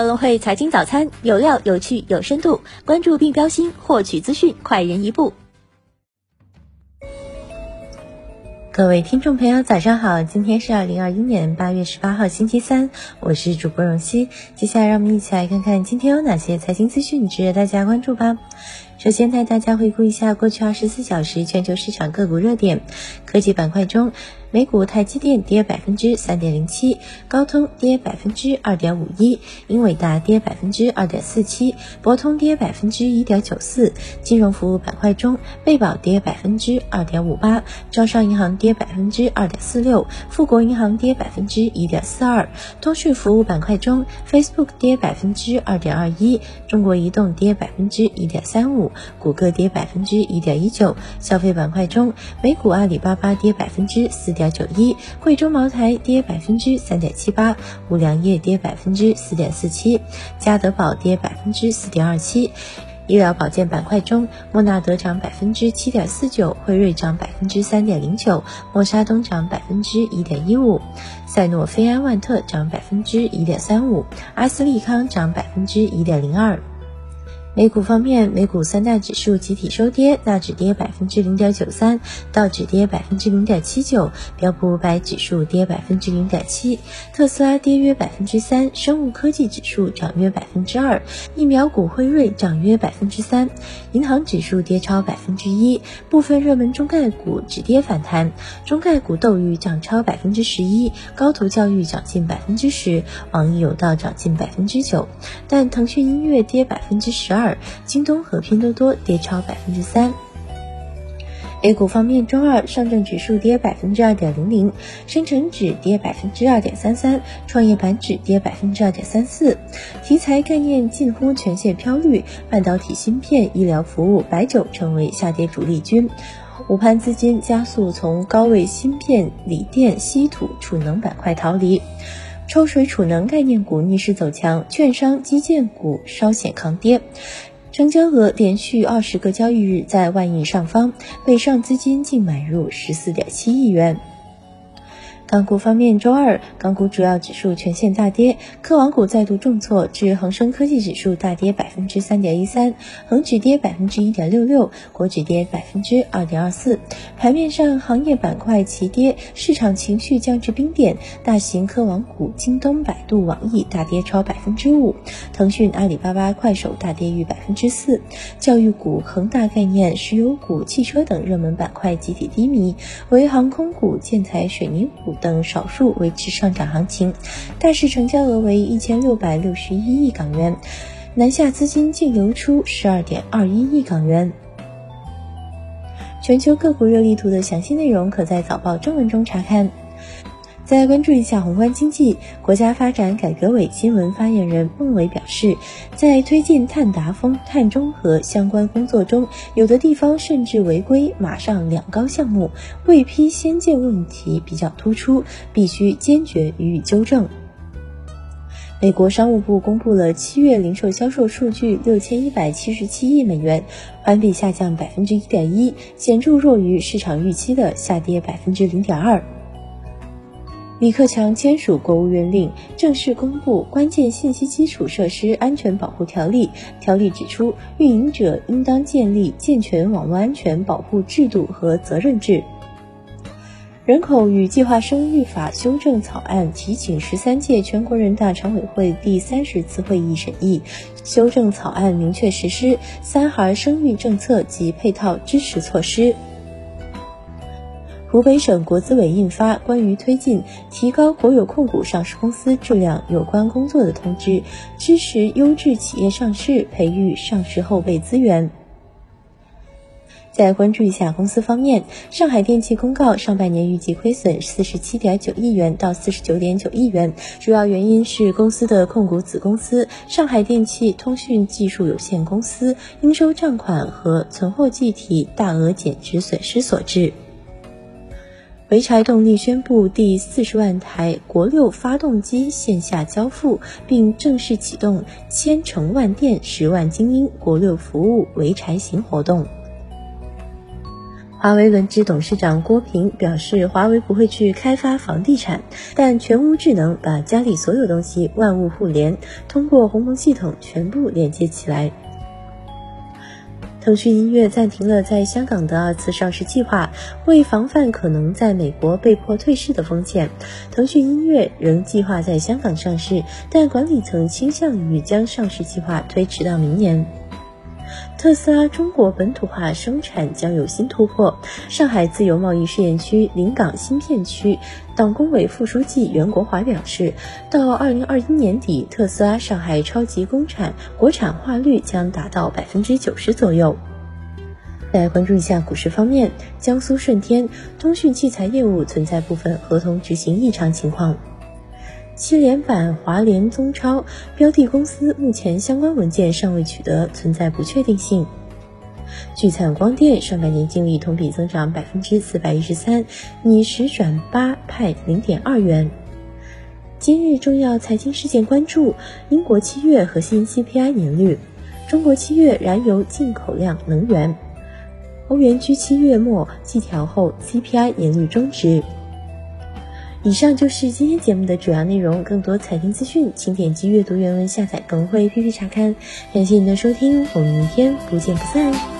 高隆汇财经早餐有料、有趣、有深度，关注并标新，获取资讯快人一步。各位听众朋友，早上好！今天是二零二一年八月十八号，星期三，我是主播荣熙。接下来，让我们一起来看看今天有哪些财经资讯值得大家关注吧。首先带大家回顾一下过去二十四小时全球市场个股热点，科技板块中。美股台积电跌百分之三点零七，高通跌百分之二点五一，英伟达跌百分之二点四七，博通跌百分之一点九四。金融服务板块中，贝宝跌百分之二点五八，招商银行跌百分之二点四六，富国银行跌百分之一点四二。通讯服务板块中，Facebook 跌百分之二点二一，中国移动跌百分之一点三五，谷歌跌百分之一点一九。消费板块中，美股阿里巴巴跌百分之四。点点九一，贵州茅台跌百分之三点七八，五粮液跌百分之四点四七，嘉德宝跌百分之四点二七。医疗保健板块中，莫纳德涨百分之七点四九，辉瑞涨百分之三点零九，默沙东涨百分之一点一五，赛诺菲安万特涨百分之一点三五，阿斯利康涨百分之一点零二。美股方面，美股三大指数集体收跌，纳指跌百分之零点九三，道指跌百分之零点七九，标普五百指数跌百分之零点七，特斯拉跌约百分之三，生物科技指数涨约百分之二，疫苗股辉瑞涨约百分之三，银行指数跌超百分之一，部分热门中概股止跌反弹，中概股斗鱼涨超百分之十一，高途教育涨近百分之十，网易有道涨近百分之九，但腾讯音乐跌百分之十二。京东和拼多多跌超百分之三。A 股方面，周二上证指数跌百分之二点零零，深成指跌百分之二点三三，创业板指跌百分之二点三四。题材概念近乎全线飘绿，半导体芯片、医疗服务、白酒成为下跌主力军。午盘资金加速从高位芯片、锂电、稀土、储能板块逃离。抽水储能概念股逆势走强，券商、基建股稍显抗跌，成交额连续二十个交易日在万亿上方，北上资金净买入十四点七亿元。港股方面，周二港股主要指数全线大跌，科网股再度重挫，至恒生科技指数大跌百分之三点一三，恒指跌百分之一点六六，国指跌百分之二点二四。盘面上，行业板块齐跌，市场情绪降至冰点，大型科网股京东、百度、网易大跌超百分之五，腾讯、阿里巴巴、快手大跌逾百分之四。教育股、恒大概念、石油股、汽车等热门板块集体低迷，唯航空股、建材、水泥股。等少数维持上涨行情，大市成交额为一千六百六十一亿港元，南下资金净流出十二点二一亿港元。全球个股热力图的详细内容可在早报中文中查看。再关注一下宏观经济，国家发展改革委新闻发言人孟伟表示，在推进碳达峰、碳中和相关工作中，有的地方甚至违规“马上两高”项目，未批先建问题比较突出，必须坚决予以纠正。美国商务部公布了七月零售销售数据，六千一百七十七亿美元，环比下降百分之一点一，显著弱于市场预期的下跌百分之零点二。李克强签署国务院令，正式公布《关键信息基础设施安全保护条例》。条例指出，运营者应当建立健全网络安全保护制度和责任制。人口与计划生育法修正草案提请十三届全国人大常委会第三十次会议审议。修正草案明确实施三孩生育政策及配套支持措施。湖北省国资委印发关于推进提高国有控股上市公司质量有关工作的通知，支持优质企业上市，培育上市后备资源。再关注一下公司方面，上海电气公告，上半年预计亏损四十七点九亿元到四十九点九亿元，主要原因是公司的控股子公司上海电气通讯技术有限公司应收账款和存货计提大额减值损失所致。潍柴动力宣布第四十万台国六发动机线下交付，并正式启动千城万店、十万精英国六服务潍柴行活动。华为轮值董事长郭平表示，华为不会去开发房地产，但全屋智能把家里所有东西万物互联，通过鸿蒙系统全部连接起来。腾讯音乐暂停了在香港的二次上市计划，为防范可能在美国被迫退市的风险，腾讯音乐仍计划在香港上市，但管理层倾向于将上市计划推迟到明年。特斯拉中国本土化生产将有新突破。上海自由贸易试验区临港新片区党工委副书记袁国华表示，到二零二一年底，特斯拉上海超级工厂国产化率将达到百分之九十左右。来关注一下股市方面，江苏舜天通讯器材业务存在部分合同执行异常情况。七连板华联中超标的公司目前相关文件尚未取得，存在不确定性。聚灿光电上半年净利同比增长百分之四百一十三，拟十转八派零点二元。今日重要财经事件关注：英国七月核心 CPI 年率，中国七月燃油进口量能源，欧元区七月末季调后 CPI 年率终值。以上就是今天节目的主要内容。更多财经资讯，请点击阅读原文下载，更会 APP 查看。感谢您的收听，我们明天不见不散。